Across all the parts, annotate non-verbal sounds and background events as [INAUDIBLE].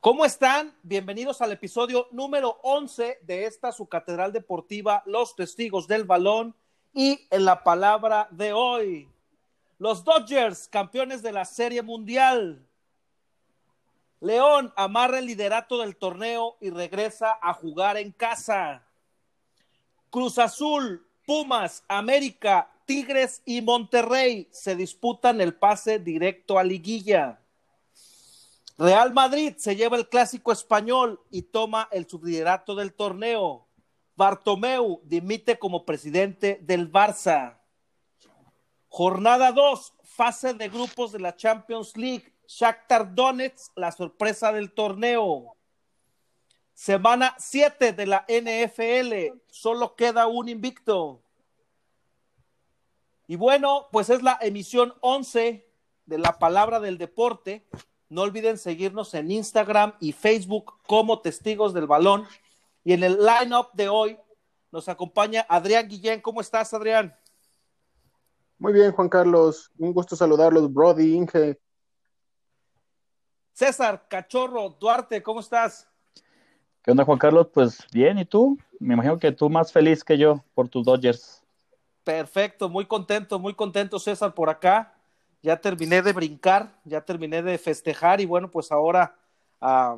¿Cómo están? Bienvenidos al episodio número 11 de esta su catedral deportiva, Los Testigos del Balón y en la palabra de hoy. Los Dodgers, campeones de la Serie Mundial. León amarra el liderato del torneo y regresa a jugar en casa. Cruz Azul, Pumas, América, Tigres y Monterrey se disputan el pase directo a liguilla. Real Madrid se lleva el clásico español y toma el subliderato del torneo. Bartomeu dimite como presidente del Barça. Jornada 2, fase de grupos de la Champions League. Shakhtar Donetsk, la sorpresa del torneo. Semana 7 de la NFL, solo queda un invicto. Y bueno, pues es la emisión 11 de la palabra del deporte. No olviden seguirnos en Instagram y Facebook como Testigos del Balón. Y en el line-up de hoy nos acompaña Adrián Guillén. ¿Cómo estás, Adrián? Muy bien, Juan Carlos. Un gusto saludarlos, Brody, Inge. César Cachorro Duarte, ¿cómo estás? ¿Qué onda, Juan Carlos? Pues bien, ¿y tú? Me imagino que tú más feliz que yo por tus Dodgers. Perfecto, muy contento, muy contento, César, por acá. Ya terminé de brincar, ya terminé de festejar y bueno, pues ahora a,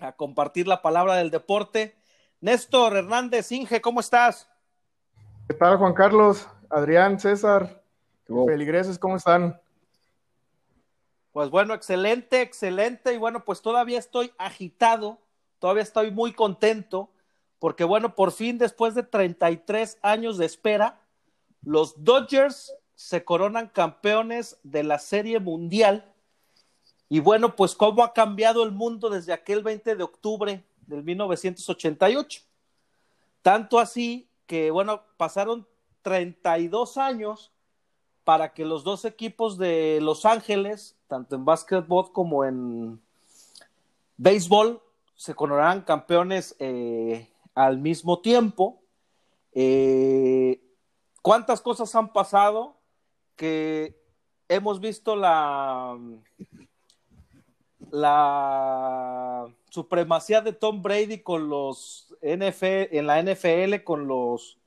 a compartir la palabra del deporte. Néstor Hernández Inge, ¿cómo estás? ¿Qué tal, Juan Carlos? Adrián, César, feligreses, ¿cómo están? Pues bueno, excelente, excelente. Y bueno, pues todavía estoy agitado, todavía estoy muy contento, porque bueno, por fin, después de 33 años de espera, los Dodgers se coronan campeones de la Serie Mundial. Y bueno, pues cómo ha cambiado el mundo desde aquel 20 de octubre del 1988. Tanto así que, bueno, pasaron 32 años para que los dos equipos de Los Ángeles, tanto en básquetbol como en béisbol, se coronaran campeones eh, al mismo tiempo. Eh, ¿Cuántas cosas han pasado que hemos visto la, la supremacía de Tom Brady con los NFL, en la NFL con los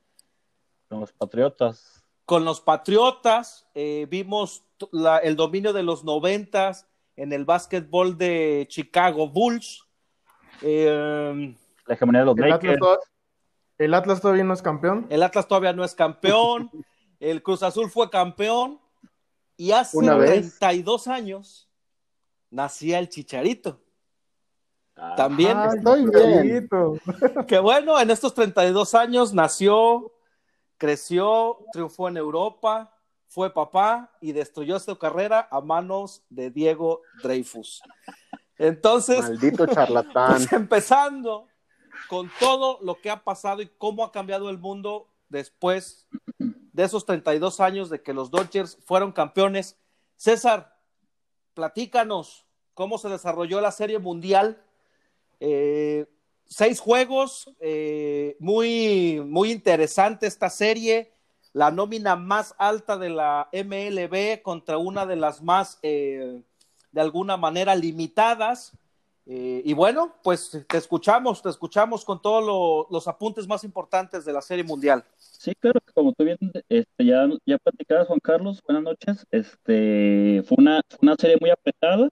con los Patriotas. Con los Patriotas, eh, vimos la, el dominio de los noventas en el básquetbol de Chicago Bulls. Eh, la hegemonía de los el Lakers. Atlas, el Atlas todavía no es campeón. El Atlas todavía no es campeón. [LAUGHS] el Cruz Azul fue campeón. Y hace Una vez. 32 años nacía el Chicharito. También. Ah, estoy bien. Chicharito. [LAUGHS] Que bueno, en estos 32 años nació, creció, triunfó en Europa, fue papá y destruyó su carrera a manos de Diego Dreyfus. Entonces, Maldito [LAUGHS] charlatán. pues empezando con todo lo que ha pasado y cómo ha cambiado el mundo después de esos 32 años de que los Dodgers fueron campeones. César, platícanos cómo se desarrolló la Serie Mundial. Eh, seis juegos, eh, muy, muy interesante esta serie. La nómina más alta de la MLB contra una de las más, eh, de alguna manera, limitadas. Eh, y bueno, pues te escuchamos, te escuchamos con todos lo- los apuntes más importantes de la Serie Mundial. Sí, claro, como tú bien este, ya, ya platicabas, Juan Carlos, buenas noches. Este, fue una, una serie muy apretada,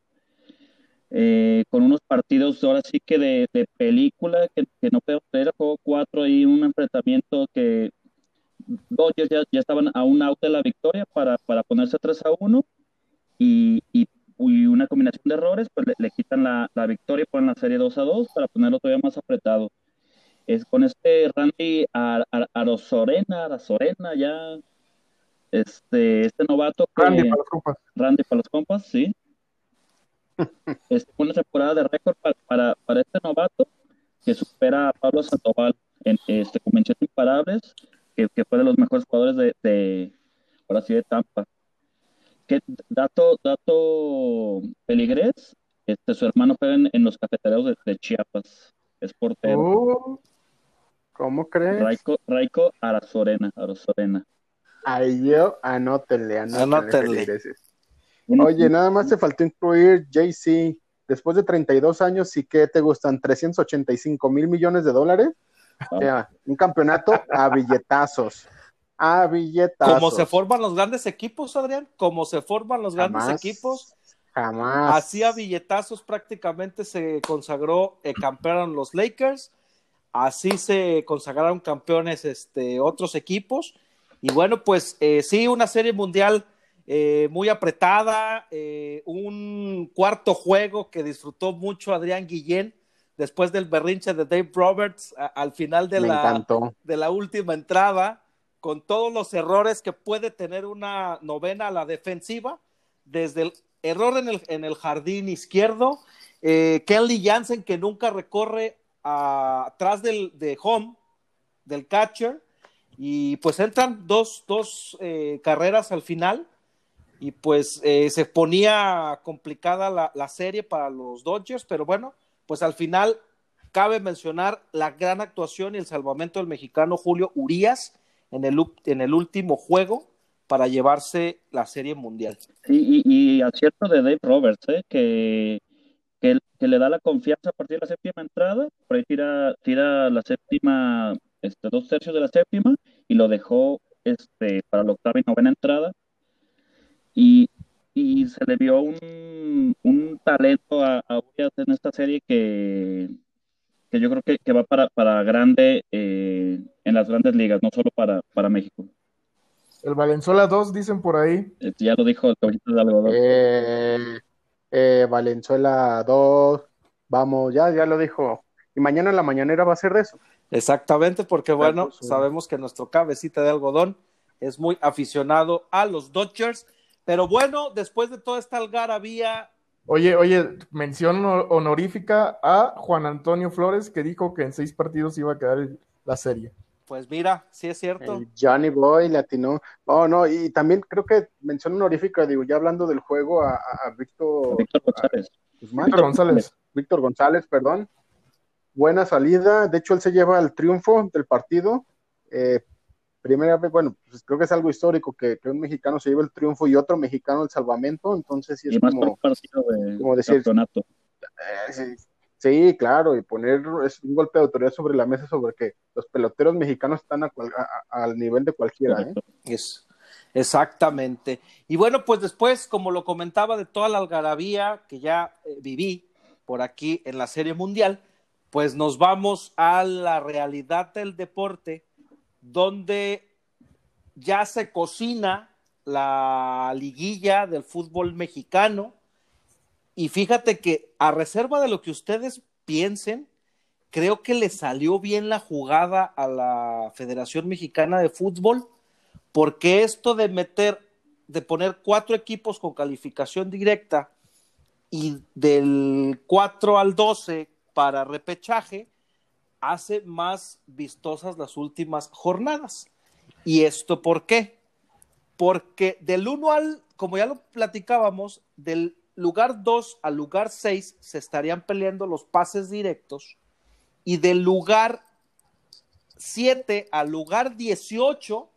eh, con unos partidos ahora sí que de, de película, que, que no podemos creer, el juego 4 y un enfrentamiento que Dodgers ya, ya estaban a un out de la victoria para, para ponerse 3 a 1 y, y, y una combinación de errores, pues le, le quitan la, la victoria y ponen la serie 2 a 2 para ponerlo todavía más apretado. Es con este Randy Ar- Ar- Arozorena, Arazorena, ya, este, este novato que, Randy para los compas. Randy para los compas, sí. [LAUGHS] Es una temporada de récord para, para, para este novato que supera a Pablo Sandoval en este, imparables, que, que fue de los mejores jugadores de, de ahora sí, de Tampa. Que dato, dato peligrés, este, su hermano juega en, en los cafeteros de, de Chiapas, es portero. Uh, ¿Cómo crees? Raico, Raico Arazorena, Arazorena. Ay, yo, anótenle, anótenle. Oye, nada más te faltó incluir JC. Después de 32 años, ¿sí que te gustan? ¿385 mil millones de dólares? O sea, un campeonato a billetazos. A billetazos. Como se forman los grandes equipos, Adrián, como se forman los grandes equipos, Jamás. así a billetazos prácticamente se consagró, eh, campeonaron los Lakers, así se consagraron campeones este, otros equipos, y bueno, pues eh, sí, una serie mundial eh, muy apretada, eh, un cuarto juego que disfrutó mucho Adrián Guillén después del berrinche de Dave Roberts a- al final de Me la, encantó. de la última entrada, con todos los errores que puede tener una novena a la defensiva, desde el error en el, en el jardín izquierdo, eh, Kelly Jansen que nunca recorre atrás del de home, del catcher, y pues entran dos, dos eh, carreras al final, y pues eh, se ponía complicada la, la serie para los Dodgers, pero bueno, pues al final cabe mencionar la gran actuación y el salvamento del mexicano Julio Urias en el, en el último juego para llevarse la serie mundial. Sí, y, y acierto de Dave Roberts, ¿eh? que, que, que le da la confianza a partir de la séptima entrada, por ahí tira, tira la séptima, este, dos tercios de la séptima, y lo dejó este, para la octava y novena entrada. Y, y se le vio un, un talento a, a en esta serie que, que yo creo que, que va para, para grande eh, en las grandes ligas, no solo para, para México. El Valenzuela 2, dicen por ahí. Eh, Ya lo dijo el caballito de algodón. Eh, eh, Valenzuela 2. Vamos, ya, ya lo dijo. Y mañana en la mañanera va a ser de eso. Exactamente, porque bueno, pues, sí. sabemos que nuestro cabecita de algodón es muy aficionado a los Dodgers, pero bueno, después de toda esta algarabía, Oye, oye, mención ho- honorífica a Juan Antonio Flores, que dijo que en seis partidos iba a quedar el- la serie. pues mira, sí es cierto. El Johnny Boy latino. Oh, no, y también creo que mención honorífica, digo, ya hablando del juego a, a- a Víctor Víctor González. Guzmán. Víctor González. Víctor González, perdón. Buena salida. De hecho, él se lleva el triunfo del partido. Eh, primera vez, bueno, pues creo que es algo histórico que, que un mexicano se lleve el triunfo y otro mexicano el salvamento. Entonces, sí es y más por como. un partido de como decir- campeonato. eh, sí, sí, claro, y poner es un golpe de autoridad sobre la mesa sobre que los peloteros mexicanos están a cual- al nivel de cualquiera. ¿eh? Es, exactamente. Y bueno, pues después, como lo comentaba, de toda la algarabía que ya eh, viví por aquí en la Serie Mundial, pues nos vamos a la realidad del deporte, donde ya se cocina la liguilla del fútbol mexicano. Y fíjate que a reserva de lo que ustedes piensen, creo que le salió bien la jugada a la Federación Mexicana de Fútbol, porque esto de meter, de poner cuatro equipos con calificación directa y del 4 al 12 para repechaje, hace más vistosas las últimas jornadas. ¿Y esto por qué? Porque del 1 al, como ya lo platicábamos, del lugar 2 al lugar 6 se estarían peleando los pases directos y del lugar 7 al lugar 18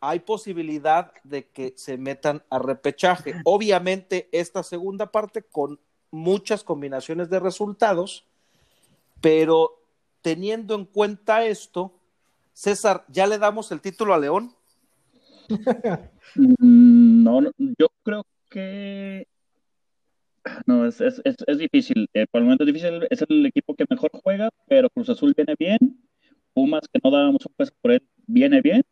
hay posibilidad de que se metan a repechaje. [CLEARS THROAT] Obviamente esta segunda parte con muchas combinaciones de resultados, pero teniendo en cuenta esto, César, ¿ya le damos el título a León? [LAUGHS] Mm, No, no, yo creo que no, es, es, es, difícil. Eh, por el momento es difícil, es el equipo que mejor juega, pero Cruz Azul viene bien. Pumas, que no dábamos un peso por él, viene bien.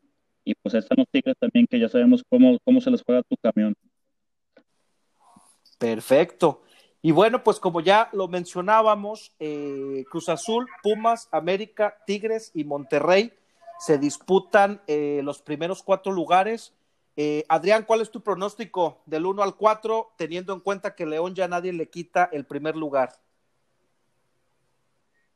Y pues están los Tigres también, que ya sabemos cómo, cómo se les juega tu camión. Perfecto. Y bueno, pues como ya lo mencionábamos, eh, Cruz Azul, Pumas, América, Tigres y Monterrey se disputan eh, los primeros cuatro lugares. Eh, Adrián, ¿cuál es tu pronóstico del 1 al 4, teniendo en cuenta que León ya nadie le quita el primer lugar?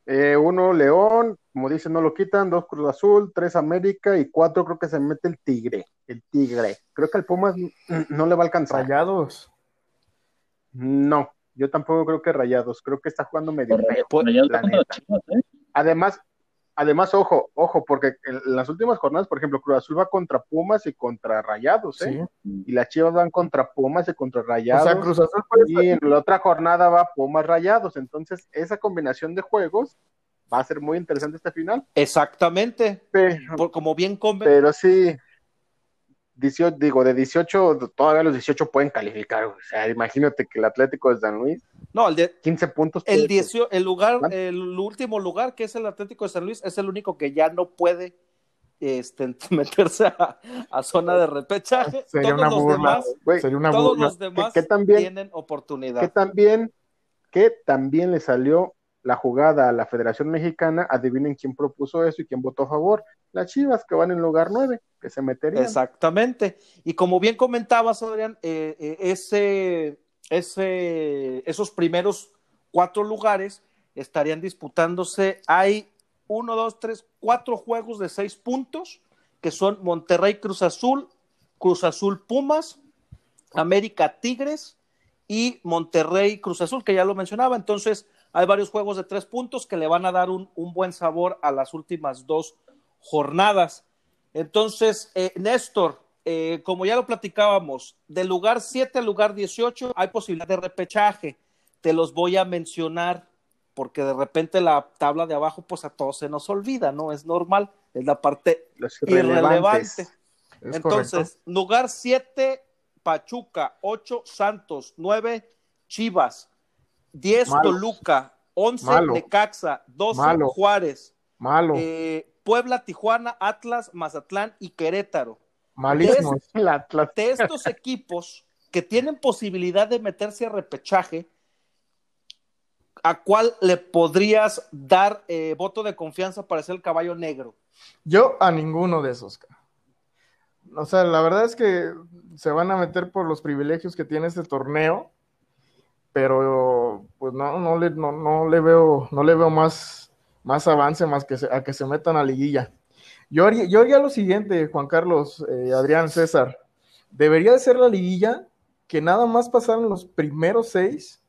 Eh, uno, León, como dicen, no lo quitan. Dos, Cruz Azul. Tres, América. Y cuatro, creo que se mete el Tigre. El Tigre. Creo que al Pumas no le va a alcanzar. Rayados. No, yo tampoco creo que Rayados. Creo que está jugando medio Por feo. Rayados la neta. Chivas, ¿eh? Además, además, ojo, ojo, porque en las últimas jornadas, por ejemplo, Cruz Azul va contra Pumas y contra Rayados, ¿eh? Y las Chivas van contra Pumas y contra Rayados. O sea, Cruz Azul y en la otra jornada va Pumas Rayados. Entonces, esa combinación de juegos va a ser muy interesante este final. Exactamente. Pero, como bien Pero sí, 18, digo, de 18, todavía los 18 pueden calificar. O sea, imagínate que el Atlético de San Luis. No, el de 15 puntos. El, el lugar, el último lugar, que es el Atlético de San Luis, es el único que ya no puede este, [LAUGHS] meterse a, zona de repechaje. [LAUGHS] Sería todos los demás, sería una todos los demás tienen oportunidad. Que también, que también le salió la jugada a la Federación Mexicana, adivinen quién propuso eso y quién votó a favor. Las Chivas que van en lugar 9, que se meterían. Exactamente. Y como bien comentabas, Adrián, eh, eh, ese, ese, esos primeros cuatro lugares estarían disputándose. Hay uno, dos, tres, cuatro juegos de seis puntos, que son Monterrey Cruz Azul, Cruz Azul Pumas, América Tigres y Monterrey Cruz Azul, que ya lo mencionaba. Entonces, hay varios juegos de tres puntos que le van a dar un, buen sabor a las últimas dos jornadas. Entonces, eh, Néstor, eh, como ya lo platicábamos, del lugar 7 al lugar 18 hay posibilidad de repechaje. Te los voy a mencionar porque de repente la tabla de abajo, pues a todos se nos olvida, ¿no? Es normal, es la parte irrelevante. Entonces, lugar 7, Pachuca, 8, Santos, 9, Chivas, 10 Toluca, 11 Necaxa, 12 Juárez, Malo. Eh, Puebla, Tijuana, Atlas, Mazatlán y Querétaro. Malísimo. De, Atlas. [LAUGHS] de estos equipos que tienen posibilidad de meterse a repechaje, ¿a cuál le podrías dar eh, voto de confianza para ser el caballo negro? Yo a ninguno de esos. O sea, la verdad es que se van a meter por los privilegios que tiene este torneo pero pues no, no le, no, no le veo, no le veo más, más avance más que a que se metan a liguilla. Yo haría, yo haría lo siguiente, Juan Carlos, eh, Adrián, César. Debería de ser la liguilla que nada más pasaran los primeros seis,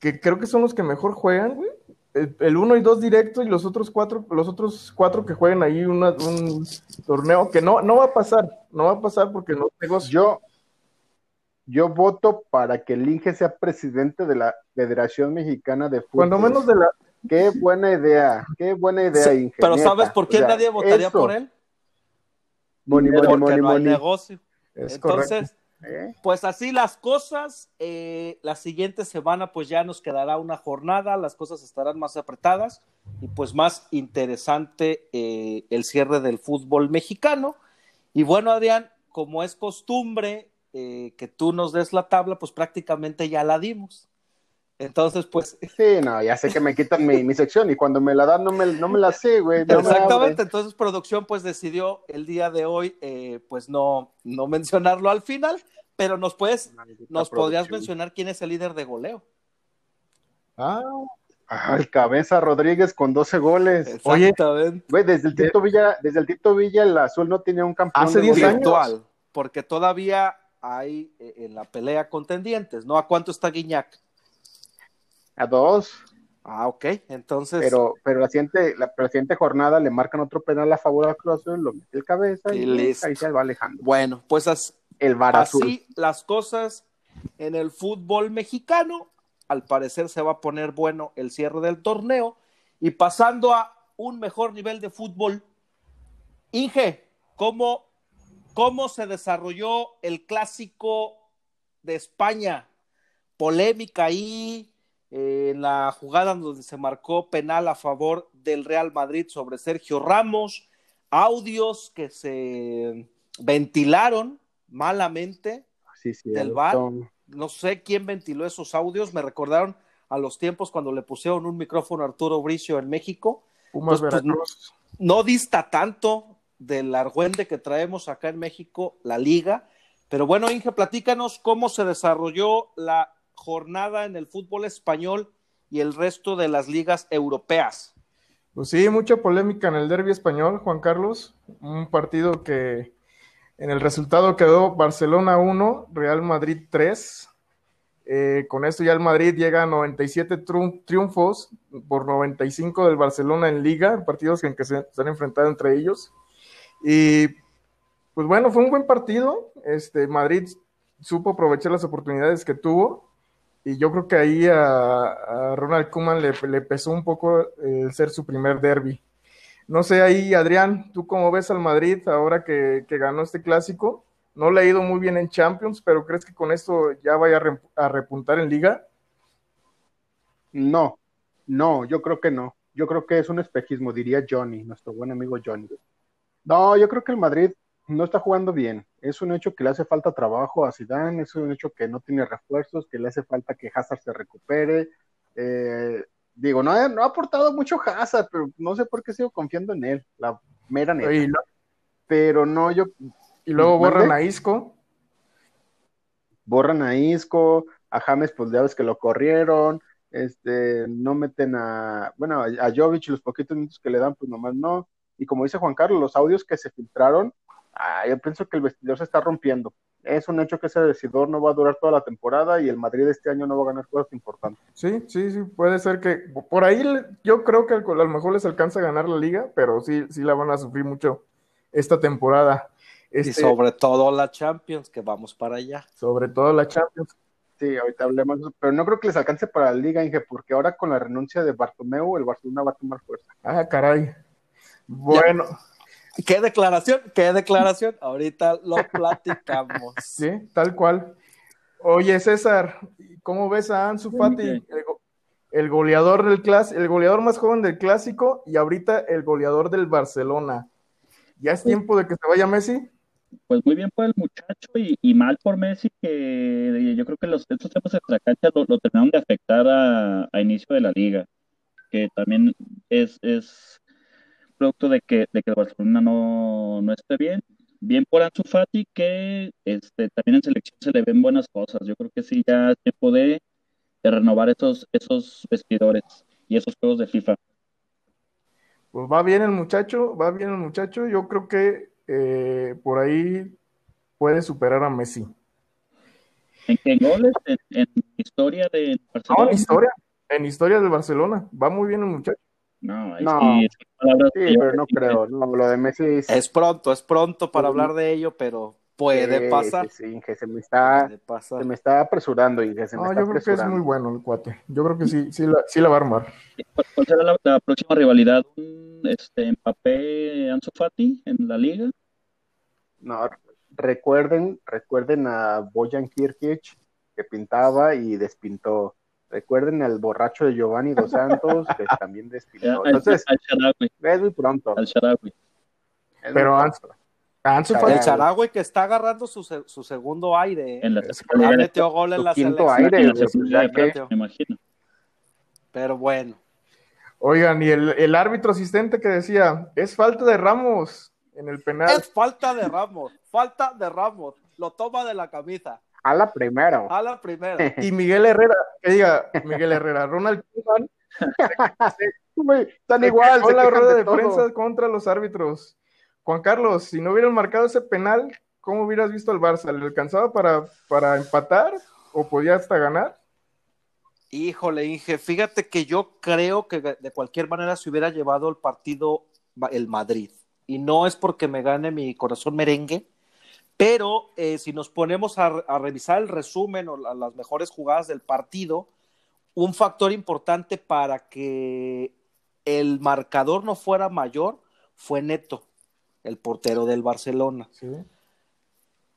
que creo que son los que mejor juegan, güey. El, uno y dos directos y los otros cuatro, los otros cuatro que jueguen ahí un torneo que no, no va a pasar, no va a pasar porque no tengo. Yo, yo voto para que el Inge sea presidente de la Federación Mexicana de Fútbol. Cuando menos de la. Qué buena idea, qué buena idea, Inge. Pero ¿sabes por qué nadie votaría por él? Porque no hay negocio. Entonces, ¿Eh? pues así las cosas. Eh, la siguiente semana, pues ya nos quedará una jornada, las cosas estarán más apretadas y pues más interesante eh, el cierre del fútbol mexicano. Y bueno, Adrián, como es costumbre, eh, que tú nos des la tabla, pues prácticamente ya la dimos. Entonces, pues. Sí, no, ya sé que me quitan mi, sección y cuando me la dan no me, no me la sé, güey. Exactamente, entonces producción pues decidió el día de hoy, eh, pues no, no mencionarlo al final, pero nos puedes, nos podrías mencionar quién es el líder de goleo. Ah, el Cabeza Rodríguez con 12 goles. Oye, güey, desde el Tito Villa, desde el Tito Villa el azul no tenía un campeón. Hace 10 años. Porque todavía hay eh, en la pelea contendientes, ¿no? ¿A cuánto está Guiñac? A dos. Ah, ok, entonces. Pero, pero la siguiente, la, siguiente jornada le marcan otro penal a favor de Cruz Azul, lo mete el cabeza y, ahí se va alejando. Bueno, pues el así las cosas en el fútbol mexicano. Al parecer se va a poner bueno el cierre del torneo. Y pasando a un mejor nivel de fútbol, Inge, ¿cómo cómo se desarrolló el clásico de España. Polémica ahí eh, en la jugada donde se marcó penal a favor del Real Madrid sobre Sergio Ramos, audios que se ventilaron malamente del bar. No sé quién ventiló esos audios, me recordaron a los tiempos cuando le pusieron un micrófono a Arturo Bricio en México. Pues, no dista tanto del argüende que traemos acá en México, la liga. Pero bueno, Inge, platícanos cómo se desarrolló la jornada en el fútbol español y el resto de las ligas europeas. Pues sí, mucha polémica en el derby español, Juan Carlos. Un partido que en el resultado quedó Barcelona 1, Real Madrid 3. Eh, con esto ya el Madrid llega a 97 triunfos por 95 del Barcelona en liga, partidos en que se, han enfrentado entre ellos. Y pues bueno, fue un buen partido. Este, Madrid supo aprovechar las oportunidades que tuvo. Y yo creo que ahí a, Ronald Koeman le, pesó un poco el ser su primer derby. No sé, ahí, Adrián, ¿tú cómo ves al Madrid ahora que, que ganó este clásico? No le ha ido muy bien en Champions, pero ¿crees que con esto ya vaya a, repuntar en liga? No, no, yo creo que no. Yo creo que es un espejismo, diría Johnny, nuestro buen amigo Johnny. No, yo creo que el Madrid no está jugando bien. Es un hecho que le hace falta trabajo a Zidane, es un hecho que no tiene refuerzos, que le hace falta que Hazard se recupere. Eh, digo, no ha, no ha aportado mucho Hazard, pero no sé por qué sigo confiando en él, la mera neta. Pero no, yo, y luego borran a Isco. Borran a Isco, a James, pues ya ves que lo corrieron, este, no meten a, bueno, a Jovic los poquitos minutos que le dan, pues nomás no. Y como dice Juan Carlos, los audios que se filtraron, ah, yo pienso que el vestidor se está rompiendo. Es un hecho que ese vestidor no va a durar toda la temporada y el Madrid este año no va a ganar cosas importantes. Sí, sí, sí, puede ser que por ahí yo creo que a lo mejor les alcanza a ganar la liga, pero sí, sí la van a sufrir mucho esta temporada y este, sobre todo la Champions, que vamos para allá. Sobre todo la Champions. Sí, ahorita hablemos, pero no creo que les alcance para la Liga, Inge, porque ahora con la renuncia de Bartomeu, el Barcelona va a tomar fuerza. Ah, caray. Bueno. ¿Qué declaración? ¿Qué declaración? Ahorita lo platicamos. Sí, tal cual. Oye, César, ¿cómo ves a Ansu Fati? El, goleador del clas el goleador más joven del clásico y ahorita el goleador del Barcelona. ¿Ya es tiempo de que se vaya Messi? pues muy bien por el muchacho y, mal por Messi, que yo creo que los, estos temas de la cancha lo, terminaron de afectar a, inicio de la liga, que también es, es producto de que, de que el Barcelona no, no esté bien. Bien por Ansu Fati, que este, también en selección se le ven buenas cosas. Yo creo que sí, ya se puede renovar esos, esos vestidores y esos juegos de FIFA. Pues va bien el muchacho, va bien el muchacho. Yo creo que eh, por ahí puede superar a Messi. ¿En goles? ¿En, historia de Barcelona? No, en historia, en historia de Barcelona. Va muy bien el muchacho. No, no sí, pero no creo. No, lo de Messi es... pronto, es pronto para hablar de ello, pero puede pasar. Sí, que se me está, se me está apresurando y que se me no, yo creo que es muy bueno el cuate. Yo creo que sí, sí la, sí la va a armar. ¿Cuál será la, próxima rivalidad? Este, Mbappé, Ansu Fati en la liga. No, recuerden, recuerden a Bojan Kirkic que pintaba y despintó. Recuerden al borracho de Giovanni Dos [LAUGHS] Santos que también despintó. Entonces, es muy pronto. Al Sharawi. Pero Ansu, Ansu El Charagüe que está agarrando su, su segundo aire. ¿eh? En la, ya metió gol en la quinto aire, me imagino. Pero bueno. Oigan, y el, el árbitro asistente que decía, es falta de Ramos en el penal. Es falta de Ramos, falta de Ramos. Lo toma de la camisa. A la primera. A la primera. Y Miguel Herrera, que diga, Miguel Herrera, Ronald Koeman. [LAUGHS] Están igual. Con la rueda de, de prensa contra los árbitros. Juan Carlos, si no hubieran marcado ese penal, ¿cómo hubieras visto al Barça? ¿Le alcanzaba para, para empatar o podía hasta ganar? Híjole, Inge, fíjate que yo creo que de cualquier manera se hubiera llevado el partido el Madrid. Y no es porque me gane mi corazón merengue, pero eh, si nos ponemos a, a, revisar el resumen o las mejores jugadas del partido, un factor importante para que el marcador no fuera mayor fue Neto el portero del Barcelona.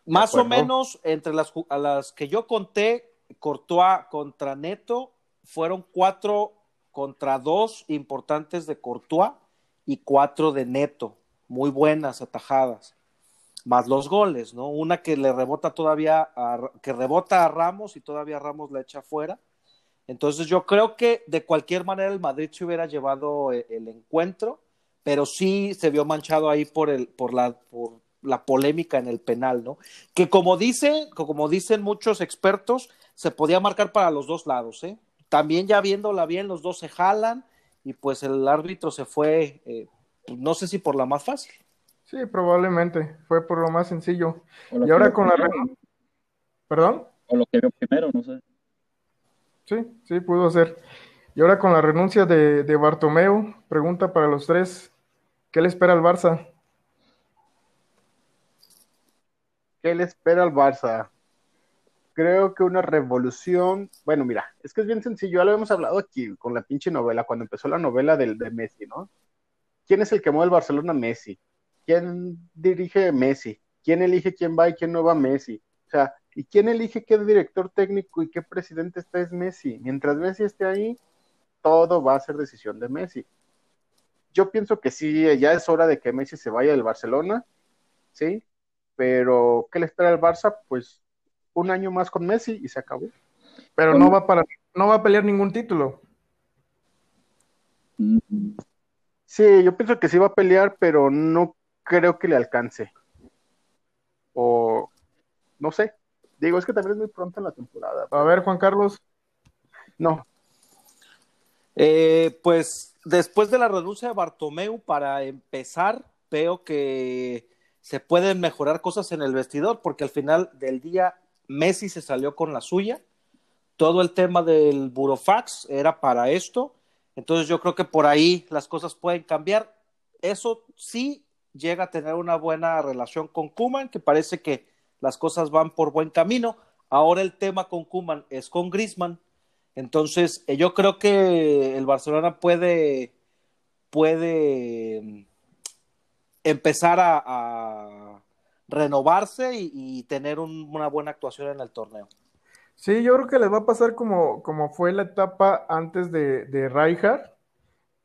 Más o menos entre las, a las que yo conté, Courtois contra Neto, fueron cuatro contra dos importantes de Courtois y cuatro de Neto, muy buenas atajadas, más los goles, ¿no? Una que le rebota todavía, que rebota a Ramos y todavía Ramos la echa fuera. Entonces yo creo que de cualquier manera el Madrid se hubiera llevado eh, el encuentro pero sí se vio manchado ahí por, el, por, la, por la polémica en el penal, ¿no? Que como, dice, como dicen muchos expertos, se podía marcar para los dos lados, ¿eh? También ya viéndola bien, los dos se jalan y pues el árbitro se fue, eh, no sé si por la más fácil. Sí, probablemente, fue por lo más sencillo. Y ahora con la... ¿Perdón? O lo que vio primero, no sé. Sí, sí, pudo ser. Y ahora con la renuncia de, de Bartomeu, pregunta para los tres, ¿qué le espera al Barça? ¿Qué le espera al Barça? Creo que una revolución, bueno, mira, es que es bien sencillo, ya lo hemos hablado aquí con la pinche novela, cuando empezó la novela del, de Messi, ¿no? ¿Quién es el que mueve el Barcelona? Messi. ¿Quién dirige Messi? ¿Quién elige quién va y quién no va Messi? O sea, ¿y quién elige qué director técnico y qué presidente está es Messi? Mientras Messi esté ahí, todo va a ser decisión de Messi. Yo pienso que sí, ya es hora de que Messi se vaya del Barcelona, ¿sí? Pero, ¿qué le espera al Barça? Pues un año más con Messi y se acabó. Pero no va para, no va a pelear ningún título. Sí, yo pienso que sí va a pelear, pero no creo que le alcance. O no sé. Digo, es que también es muy pronto en la temporada. A ver, Juan Carlos. No. Eh, pues después de la renuncia de Bartomeu, para empezar, veo que se pueden mejorar cosas en el vestidor, porque al final del día Messi se salió con la suya. Todo el tema del burofax era para esto. Entonces yo creo que por ahí las cosas pueden cambiar. Eso sí llega a tener una buena relación con Kuman, que parece que las cosas van por buen camino. Ahora el tema con Kuman es con Grisman. Entonces eh, yo creo que el Barcelona puede, puede mm, empezar a, renovarse y, tener un, una buena actuación en el torneo. Sí, yo creo que les va a pasar como, como fue la etapa antes de, de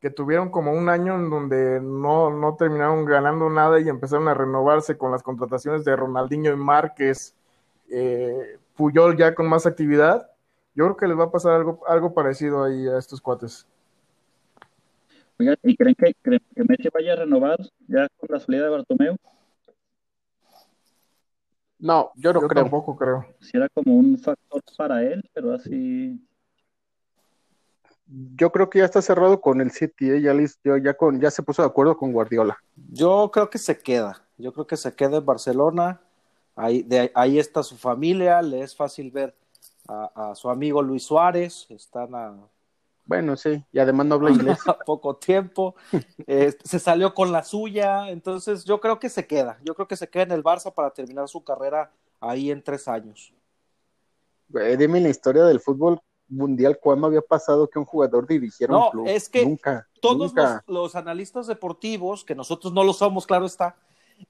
que tuvieron como un año en donde no, no terminaron ganando nada y empezaron a renovarse con las contrataciones de Ronaldinho y Márquez, eh, Puyol ya con más actividad. Yo creo que les va a pasar algo, algo parecido ahí a estos cuates. Oigan, ¿y creen que, creen que Messi vaya a renovar ya con la salida de Bartomeu? No, yo no Yo creo. tampoco creo. Si era como un factor para él, pero así. Yo creo que ya está cerrado con el City, ¿eh? ya, con, ya se puso de acuerdo con Guardiola. Yo creo que se queda. Yo creo que se queda en Barcelona. Ahí, de, ahí está su familia. Le es fácil ver a, a su amigo Luis Suárez. Están a, Bueno, sí, y además no habla [LAUGHS] inglés. a poco tiempo. [LAUGHS] Eh, se salió con la suya. Entonces yo creo que se queda. Yo creo que se queda en el Barça para terminar su carrera ahí en tres años. Dime la historia del fútbol mundial, ¿cuándo había pasado que un jugador dirigiera No, un club? es que nunca, Todos nunca. los, los analistas deportivos, que nosotros no lo somos, claro está,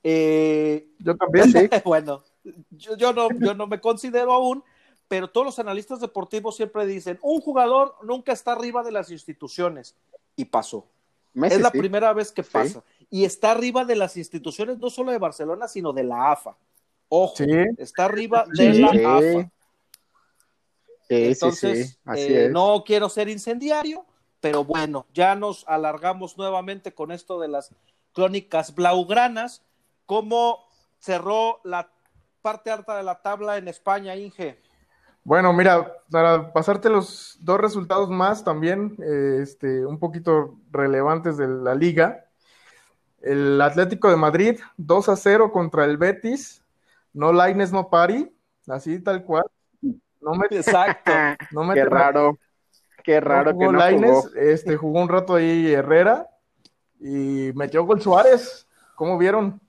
eh, Yo también. Sí, [LAUGHS] bueno, yo, yo no, yo no me considero aún, pero todos los analistas deportivos siempre dicen, un jugador nunca está arriba de las instituciones. Y pasó. Messi, es la sí. primera vez que Sí. pasa. Y está arriba de las instituciones, no solo de Barcelona, sino de la AFA. Ojo, Sí. está arriba de la. AFA. Sí, Entonces, sí, sí, así eh, es. no quiero ser incendiario, pero bueno, ya nos alargamos nuevamente con esto de las crónicas blaugranas. ¿Cómo cerró la parte alta de la tabla en España, Inge? Bueno, mira, para pasarte los dos resultados más también, eh, este, un poquito relevantes de la liga. El Atlético de Madrid, 2 a 0 contra el Betis. No Laines, no Pari, así tal cual. No me, Exacto. [LAUGHS] no me Qué raro, qué raro no que jugó no Lainez, jugó. este, jugó un rato ahí Herrera y metió gol Suárez. ¿Cómo vieron?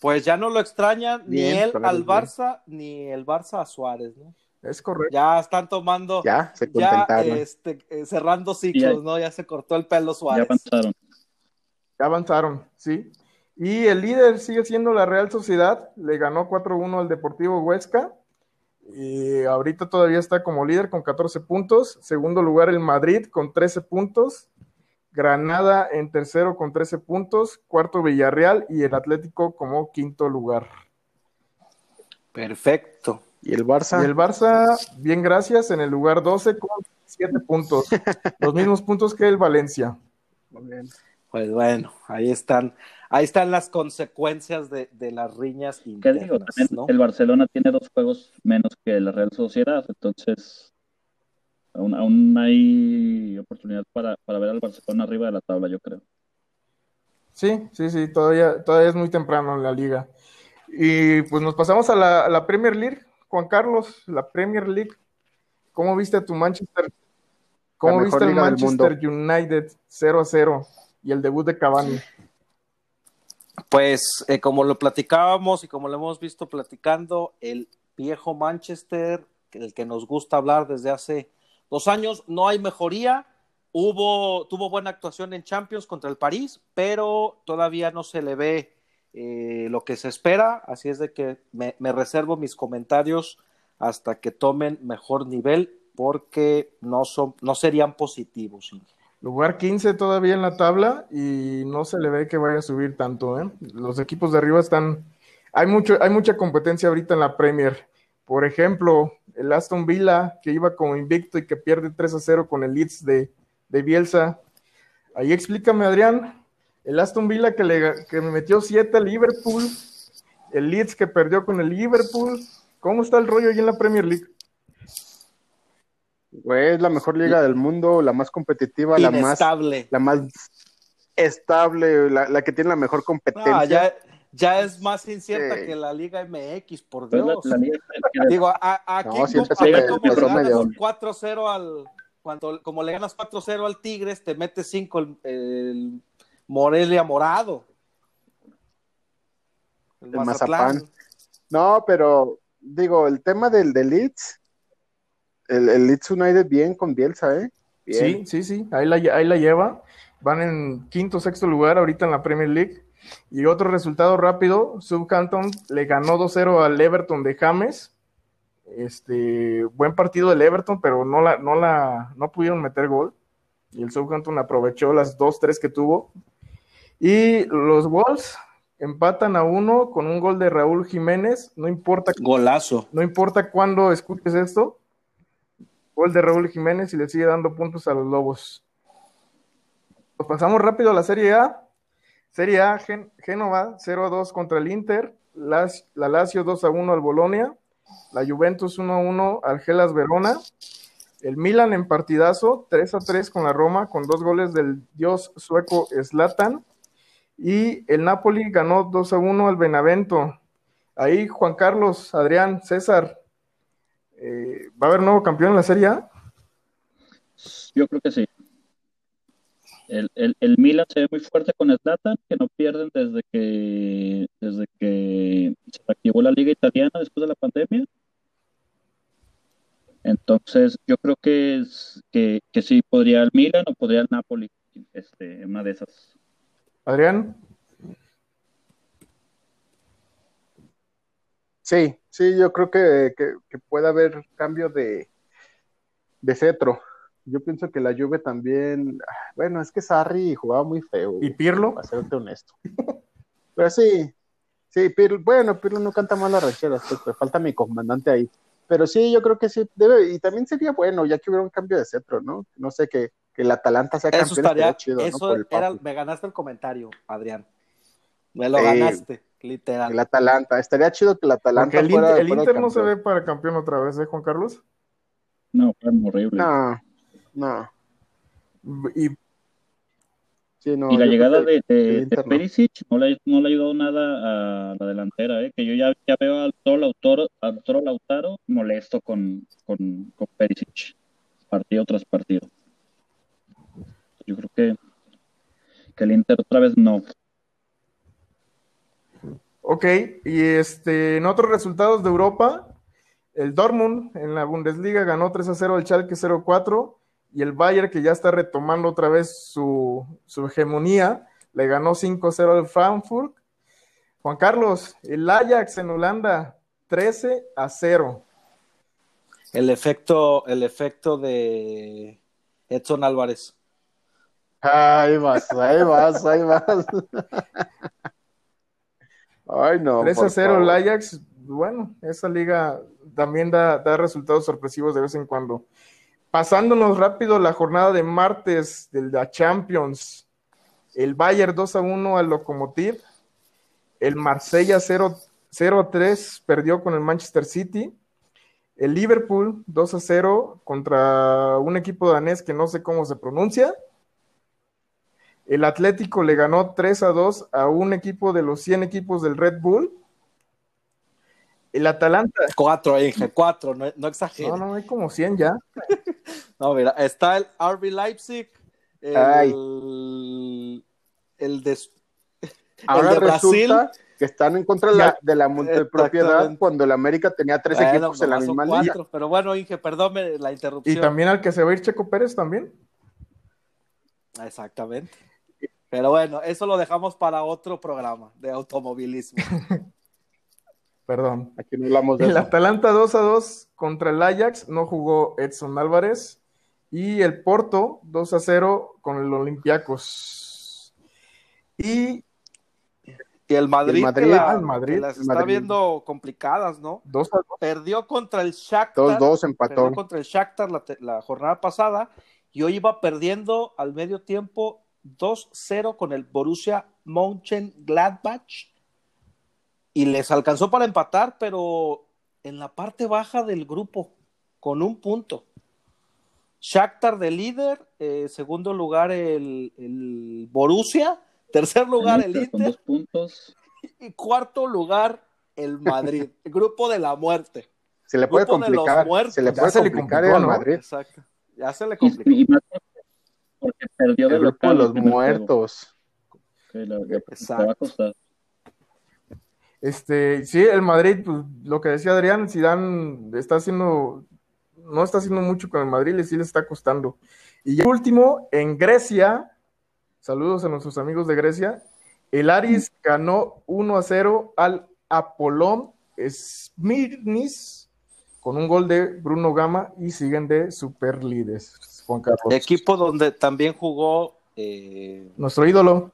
Pues ya no lo extrañan ni él al bien. Barça, ni el Barça a Suárez, ¿no? Es correcto. Ya están tomando, Ya, se ya este, eh, cerrando ciclos, Ya- ¿no? Ya se cortó el pelo Ya Suárez. avanzaron. Ya avanzaron, sí. Y el líder sigue siendo la Real Sociedad, le ganó 4-1 al Deportivo Huesca. Y ahorita todavía está como líder con 14 puntos. Segundo lugar el Madrid con 13 puntos. Granada en tercero con 13 puntos. Cuarto Villarreal y el Atlético como quinto lugar. Perfecto. Y el Barça, Y el Barça, bien gracias, en el lugar 12 con 7 puntos. [LAUGHS] Los mismos puntos que el Valencia. Muy bien. Pues bueno, ahí están, ahí están las consecuencias de, de las riñas ¿Qué internas, digo? También ¿no? el Barcelona tiene dos juegos menos que la Real Sociedad, entonces aún, aún hay oportunidad para, para ver al Barcelona arriba de la tabla, yo creo. Sí, sí, sí, todavía, todavía es muy temprano en la liga. Y pues nos pasamos a la, a la Premier League, Juan Carlos, la Premier League. ¿cómo viste a tu Manchester? ¿Cómo viste el Manchester United 0 a 0 y el debut de Cavani? Pues eh, como lo platicábamos y como lo hemos visto platicando, el viejo Manchester, el que nos gusta hablar desde hace dos años, no hay mejoría. Hubo, tuvo buena actuación en Champions contra el París, pero todavía no se le ve eh, lo que se espera, así es de que me, reservo mis comentarios hasta que tomen mejor nivel, porque no, son, no serían positivos. Lugar 15 todavía en la tabla y no se le ve que vaya a subir tanto. ¿eh? Los equipos de arriba están... Hay, mucho, hay mucha competencia ahorita en la Premier. Por ejemplo, el Aston Villa, que iba como invicto y que pierde 3 a 0 con el Leeds de, de Bielsa. Ahí explícame, Adrián, el Aston Villa que, le, que me metió 7 al Liverpool, el Leeds que perdió con el Liverpool. ¿Cómo está el rollo ahí en la Premier League? Güey, es la mejor liga del mundo, la más competitiva, la más, la más estable, la, que tiene la mejor competencia. ya, es más incierta que la Liga MX, por Dios. Digo, a, aquí no, como, como 4-0 al, cuando, como le ganas 4-0 al Tigres, te metes 5 el, el, Morelia Morado. El, Mazapán. No, pero digo, el tema del, Leeds el, el Leeds United bien con Bielsa, ¿eh? Sí, sí, sí, ahí la, ahí la lleva. Van en quinto, sexto lugar ahorita en la Premier League. Y otro resultado rápido, Southampton le ganó 2-0 al Everton de James. Este, buen partido del Everton, pero no la, no la, no pudieron meter gol. Y el Southampton aprovechó las 2-3 que tuvo. Y los Wolves empatan a uno con un gol de Raúl Jiménez. No importa. Golazo. No importa cuándo escuches esto. Gol de Raúl Jiménez y le sigue dando puntos a los Lobos. Nos pasamos rápido a la Serie A. Serie A, Génova 0 a 2 contra el Inter, la, Lazio 2 a 1 al Bolonia, la Juventus 1 a 1 al Gelas Verona, el Milan en partidazo 3 a 3 con la Roma con dos goles del dios sueco Slatan y el Napoli ganó 2 a 1 al Benavento. Ahí Juan Carlos, Adrián, César, eh, ¿Va a haber nuevo campeón en la Serie A? Yo creo que sí. El, el, el Milan se ve muy fuerte con Zlatan, que no pierden desde que desde que se activó la liga italiana después de la pandemia. Entonces, yo creo que es que, que sí podría el Milan o podría el Napoli, este, una de esas. Adrián. Sí, sí, yo creo que, que, puede haber cambio de, de cetro. Yo pienso que la Juve también, bueno, es que Sarri jugaba muy feo. ¿Y Pirlo? Para serte honesto. [LAUGHS] Pero sí, sí, Pirlo, bueno, Pirlo no canta mal las rancheras, pues, falta mi comandante ahí. Pero sí, yo creo que sí debe, y también sería bueno, ya que hubiera un cambio de cetro, ¿no? No sé, que, que el Atalanta sea campeón. Eso estaría, chido, eso era, me ganaste el comentario, Adrián. Me lo ganaste. Literal. El Atalanta. Estaría chido que el Atalanta el fuera, Inter, el Inter no se ve para campeón otra vez, ¿eh, Juan Carlos? No, fue horrible. No, no. Y, sí, no, y la llegada de, de, Perisic no. le, no le ha ayudado nada a la delantera, ¿eh? que yo ya, ya veo al Toro Lautaro, al Lautaro molesto con, con, con Perisic, partido tras partido. Yo creo que, que el Inter otra vez no, Ok, y este, en otros resultados de Europa, el Dortmund en la Bundesliga ganó 3 a 0 al Schalke 0-4 y el Bayern, que ya está retomando otra vez su, hegemonía, le ganó 5-0 al Frankfurt. Juan Carlos, el Ajax en Holanda, 13 a 0. El efecto, el efecto de Edson Álvarez. Ahí vas, ahí vas, ahí vas. [LAUGHS] Ay, no. 3 a 0 el Ajax. Bueno, esa liga también da, resultados sorpresivos de vez en cuando. Pasándonos rápido la jornada de martes de la Champions. El Bayern 2 a 1 al Lokomotiv. El Marsella 0, 0 a 3 perdió con el Manchester City. El Liverpool 2 a 0 contra un equipo danés que no sé cómo se pronuncia. El Atlético le ganó 3 a 2 a un equipo de los 100 equipos del Red Bull. El Atalanta. Cuatro, Inge, cuatro, no, no exageres. No, no, hay como 100 ya. [LAUGHS] No, mira, está el RB Leipzig, Ay. el, el de, Ahora el de Brasil. resulta que están en contra de la, de la multipropiedad cuando el América tenía tres Bueno, equipos en la misma liga. cuatro, Pero bueno, Inge, perdónme la Y interrupción. también al que se va a ir Checo Pérez también. Exactamente. Pero bueno, eso lo dejamos para otro programa de automovilismo. [LAUGHS] Perdón. Aquí no hablamos de El eso. Atalanta 2 a 2 contra el Ajax, no jugó Edson Álvarez. Y el Porto 2 a 0 con el Olympiacos. Y Y el Madrid, El Madrid, que la- el Madrid, que las el está Madrid. viendo complicadas, ¿no? 2 a 2. Perdió contra el Shakhtar. 2-2 Perdió empató. contra el Shakhtar la, la jornada pasada y hoy iba perdiendo al medio tiempo 2-0 con el Borussia Mönchengladbach y les alcanzó para empatar, pero en la parte baja del grupo con un punto. Shakhtar de líder, eh, segundo lugar el, el Borussia, tercer lugar el Inter puntos. y cuarto lugar el Madrid, [LAUGHS] el grupo de la muerte. Se le puede Grupo complicar. Se le. Madrid. Exacto. Ya se le Y, complicó. y porque perdió de El grupo de local. los muertos. que la- Exacto. va a costar. Este, sí, el Madrid, pues, lo que decía Adrián, Zidane está haciendo, no está haciendo mucho con el Madrid, y sí le está costando. Y ya último, en Grecia, saludos a nuestros amigos de Grecia, el Aris ganó 1 a 0 al Apolón Smirnis con un gol de Bruno Gama y siguen de super líderes. Juan Carlos. Equipo donde también jugó eh, Nuestro ídolo,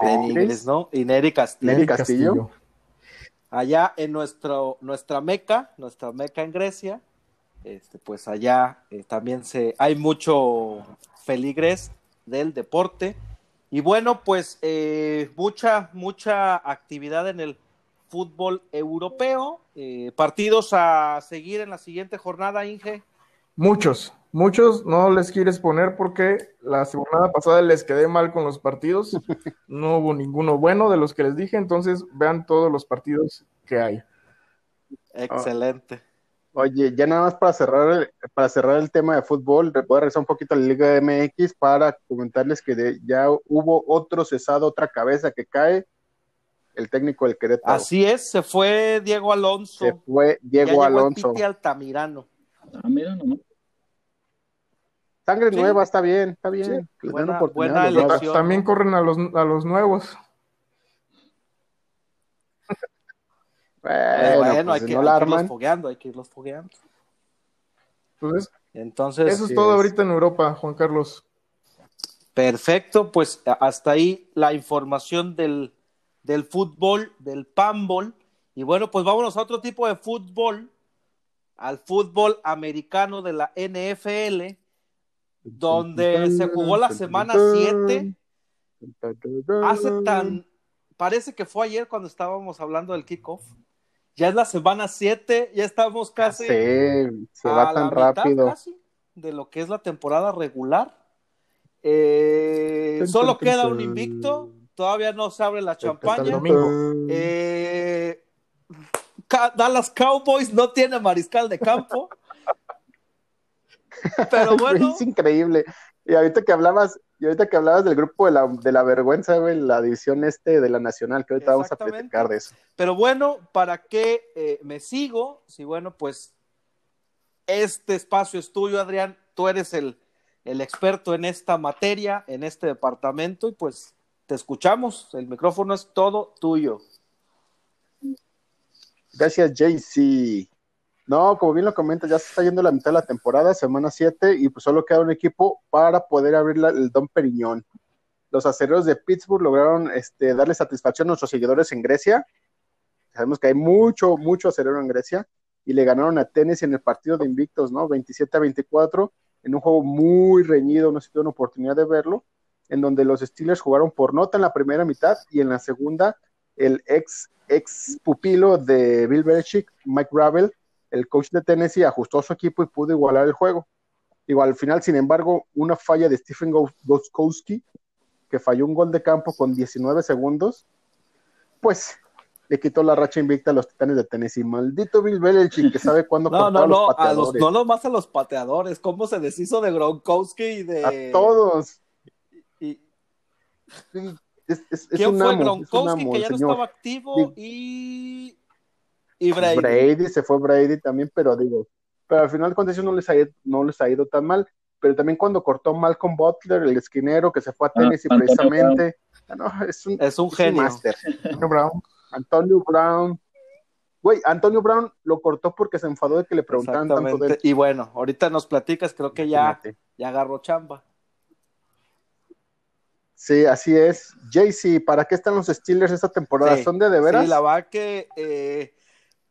en inglés, ¿no? Ineri Castillo. Neri Castillo. Allá en nuestro, nuestra meca, nuestra meca en Grecia, este, pues allá eh, también se, hay mucho feligres del deporte. Y bueno, pues eh, mucha, mucha actividad en el fútbol europeo. eh, partidos a seguir en la siguiente jornada, Inge. Muchos, muchos no les quieres poner porque la semana pasada les quedé mal con los partidos. [LAUGHS] No hubo ninguno bueno de los que les dije, entonces vean todos los partidos que hay. Excelente. Oye, ya nada más para cerrar el, para cerrar el tema de fútbol, voy a regresar un poquito a la Liga MX para comentarles que de- ya hubo otro cesado, otra cabeza que cae, el técnico del Querétaro. Así es, se fue Diego Alonso. Se fue Ya Diego llegó el Alonso. Piti Altamirano. Ah, nomás. Sangre Sí. nueva, está bien, está bien. Sí, buena- buena a los nuevos. elección. También corren a los, a los nuevos. Bueno, bueno, pues, hay, si que, no hay la que irlos fogueando, hay que irlos fogueando. Entonces, Entonces, eso es todo es. ahorita en Europa, Juan Carlos. perfecto, pues hasta ahí la información del, del fútbol, del pambol. Y bueno, pues vámonos a otro tipo de fútbol, al fútbol americano de la NFL, donde se jugó la semana 7. Hace tan, parece que fue ayer cuando estábamos hablando del kickoff. Ya es la semana 7, ya estamos casi Sí, se va tan rápido. casi de lo que es la temporada regular. Eh, solo queda un invicto, todavía no se abre la champaña. domingo. Eh, Dallas Cowboys no tiene mariscal de campo. [LAUGHS] Pero bueno, Es increíble. Y ahorita que hablabas, y ahorita que hablabas del grupo de la, de la vergüenza, güey, la división este de la nacional, que ahorita vamos a platicar de eso. pero bueno, ¿para qué eh, me sigo? Si bueno, pues este espacio es tuyo, Adrián. Tú eres el, el experto en esta materia, en este departamento, y pues te escuchamos. El micrófono es todo tuyo. Gracias, JC. No, como bien lo comenta, ya se está yendo la mitad de la temporada, semana 7, y pues solo queda un equipo para poder abrir el Don Periñón. Los acereros de Pittsburgh lograron este, darle satisfacción a nuestros seguidores en Grecia. Sabemos que hay mucho, mucho acerero en Grecia, y le ganaron a Tennessee en el partido de invictos, ¿no? 27 a 24, en un juego muy reñido, no si tuvieron oportunidad de verlo, en donde los Steelers jugaron por nota en la primera mitad y en la segunda el ex, ex pupilo de Bill Belichick, Mike Ravel, el coach de Tennessee, ajustó a su equipo y pudo igualar el juego. Igual al final, sin embargo, una falla de Stephen Gos- Gostkowski, que falló un gol de campo con 19 segundos, pues le quitó la racha invicta a los Titanes de Tennessee. Maldito Bill Belichick que sabe cuándo [LAUGHS] no, no, no, a los, no nomás a los pateadores, cómo se deshizo de Gronkowski y de a todos. Y, es, es, ¿Quién un fue amo, Gronkowski es un amo, que el ya no señor. estaba activo y y Brady. Brady, se fue Brady también, pero digo, pero al final de cuentas no les ha ido, no les ha ido tan mal, pero también cuando cortó Malcolm Butler, el esquinero que se fue a Tennessee Antonio precisamente, ah, no, es un, Es un genio. máster. [LAUGHS] Antonio Brown. Antonio Brown, güey, Antonio Brown lo cortó porque se enfadó de que le preguntaban tanto de él. Y bueno, ahorita nos platicas, creo que ya, ya agarró chamba. Sí, así es. JC, ¿para qué están los Steelers esta temporada? Sí. ¿Son de de veras? Sí, la verdad que, eh,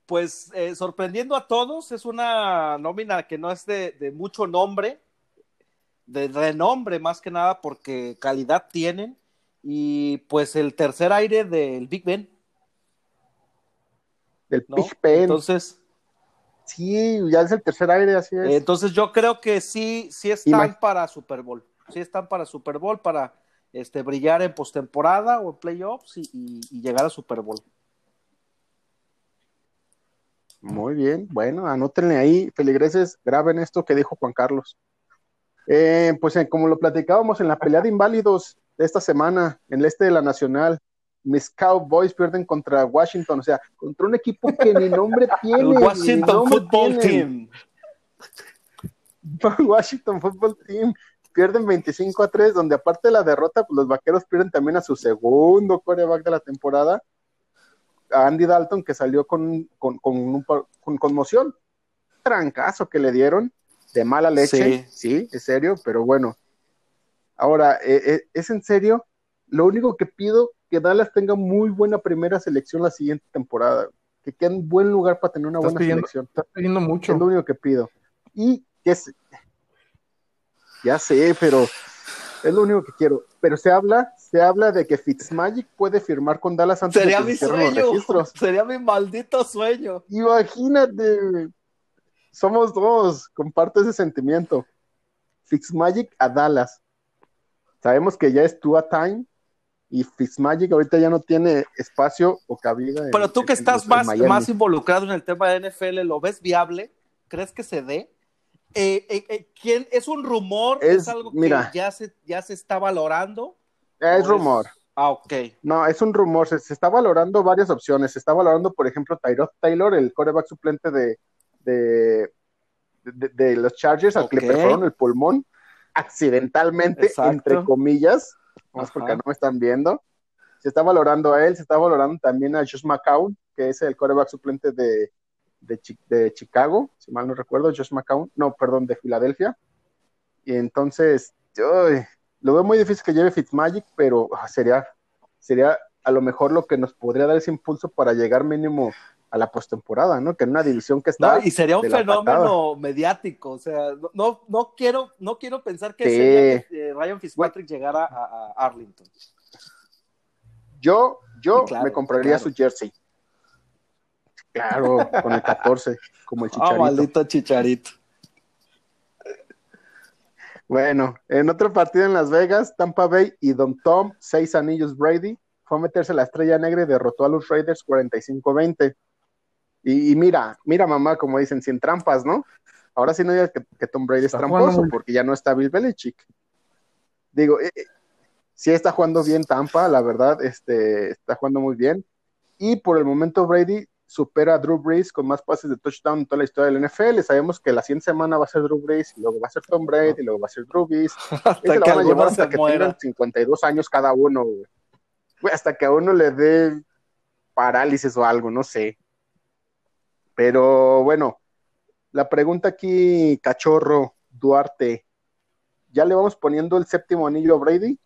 pues, eh, sorprendiendo a todos, es una nómina que no es de, de mucho nombre, de renombre más que nada, porque calidad tienen. Y pues el tercer aire del Big Ben, Del ¿no? Big Ben. Entonces, Sí, ya es el tercer aire, así es. entonces yo creo que sí, sí están para Super Bowl. Sí están para Super Bowl, para este, brillar en postemporada o en playoffs y, y- y llegar a Super Bowl. Muy bien, bueno, anótenle ahí, feligreses, graben esto que dijo Juan Carlos. Eh, pues eh, como lo platicábamos en la pelea de inválidos de esta semana, en el este de la Nacional, mis Cowboys pierden contra Washington, o sea, contra un equipo que ni nombre [LAUGHS] tiene. Washington nombre Football tienen. Team. [LAUGHS] Washington Football Team pierden 25 a 3, donde aparte de la derrota, pues los vaqueros pierden también a su segundo coreback de la temporada, a Andy Dalton, que salió con, con, con, un par- con conmoción. Trancazo que le dieron, de mala leche, sí, es serio, pero bueno. Ahora, eh, eh, es en serio, lo único que pido que Dallas tenga muy buena primera selección la siguiente temporada, que quede en buen lugar para tener una buena pidiendo, selección. estás pidiendo mucho. Es lo único que pido. Y que se- ya sé, pero es lo único que quiero. Pero se habla, se habla de que Fitzmagic puede firmar con Dallas antes Sería de que mi sueño. registros. [LAUGHS] Sería mi maldito sueño. Imagínate, somos dos, comparto ese sentimiento. Fitzmagic a Dallas. Sabemos que ya es Tua Time y Fitzmagic ahorita ya no tiene espacio o cabida. en- Pero tú que en- estás en más, más involucrado en el tema de NFL, ¿lo ves viable? ¿Crees que se dé? Eh, eh, eh, ¿quién, ¿Es un rumor? ¿Es, Es- algo mira. que ya se, ya se está valorando? Es ¿O rumor. Ah, ok. No, es un rumor. Se, se está valorando varias opciones. Se está valorando, por ejemplo, Tyrod Taylor, el coreback suplente de, de, de, de los Chargers, al que le perforaron el pulmón accidentalmente, Exacto. entre comillas, más Ajá. porque no me están viendo. Se está valorando a él, se está valorando también a Josh McCown, que es el coreback suplente de, de, de Chicago, si mal no recuerdo, Josh McCown, no, perdón, de Filadelfia. Y entonces, ay, lo veo muy difícil que lleve Fitzmagic, pero ah, sería, sería a lo mejor lo que nos podría dar ese impulso para llegar mínimo a la postemporada, ¿no? Que en una división que está. No, y sería un fenómeno mediático, o sea, no- no, quiero, no quiero pensar que Sí. sería que eh, Ryan Fitzpatrick llegara a, a Arlington. Yo, yo Sí, claro, me compraría claro. su jersey. Claro, con el 14, como el Ah, chicharito. maldito chicharito. Bueno, en otro partido en Las Vegas, Tampa Bay y Don Tom, seis anillos Brady, fue a meterse la estrella negra y derrotó a los Raiders 45-20. Y, y mira, mira mamá, como dicen, sin trampas, ¿no? Ahora sí no digas que, que Tom Brady es tramposo, jugando porque ya no está Bill Belichick. Digo, eh, eh, sí está jugando bien Tampa, la verdad, este, está jugando muy bien. Y por el momento Brady supera a Drew Brees con más pases de touchdown en toda la historia del NFL. Sabemos que la siguiente semana va a ser Drew Brees, y luego va a ser Tom Brady, y luego va a ser Drew Brees. [LAUGHS] Hasta lo que van a llevar alguno hasta se que muera. tengan 52 años cada uno, güey. Güey, hasta que a uno le dé parálisis o algo, no sé. Pero bueno, la pregunta aquí, cachorro Duarte, ¿ya le vamos poniendo el séptimo anillo a Brady?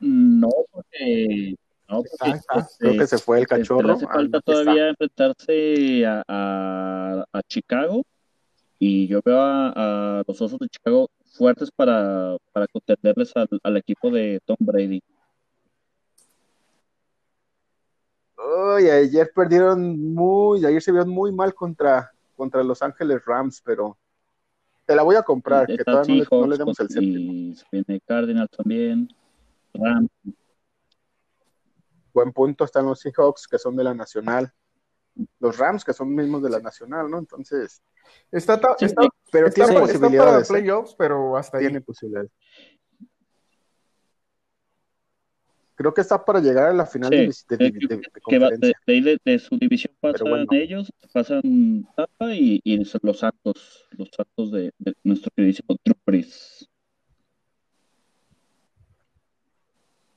No, porque. No, está. este, Creo que se fue el este, cachorro. Le hace Ah, falta está. todavía enfrentarse a, a, a Chicago. Y yo veo a, a los osos de Chicago fuertes para, para contenderles al, al equipo de Tom Brady. Uy, ayer perdieron muy, ayer se vieron muy mal contra, contra Los Ángeles Rams, pero te la voy a comprar, que Está todavía no le, no le demos el séptimo. y se viene Cardinals también. Rams. Buen punto están los Seahawks, que son de la Nacional. Los Rams, que son mismos de la Nacional, ¿no? Entonces. Está, está, pero está, tiene está posibilidades. para playoffs, pero hasta ahí. Tiene posibilidades. Creo que está para llegar a la final Sí, de, de- eh, de- de- de que va- conferencia. de, de ahí de- de su división pasan bueno. ellos, pasan Tampa y, y los Santos, los Santos de, de nuestro queridísimo Drew Brees.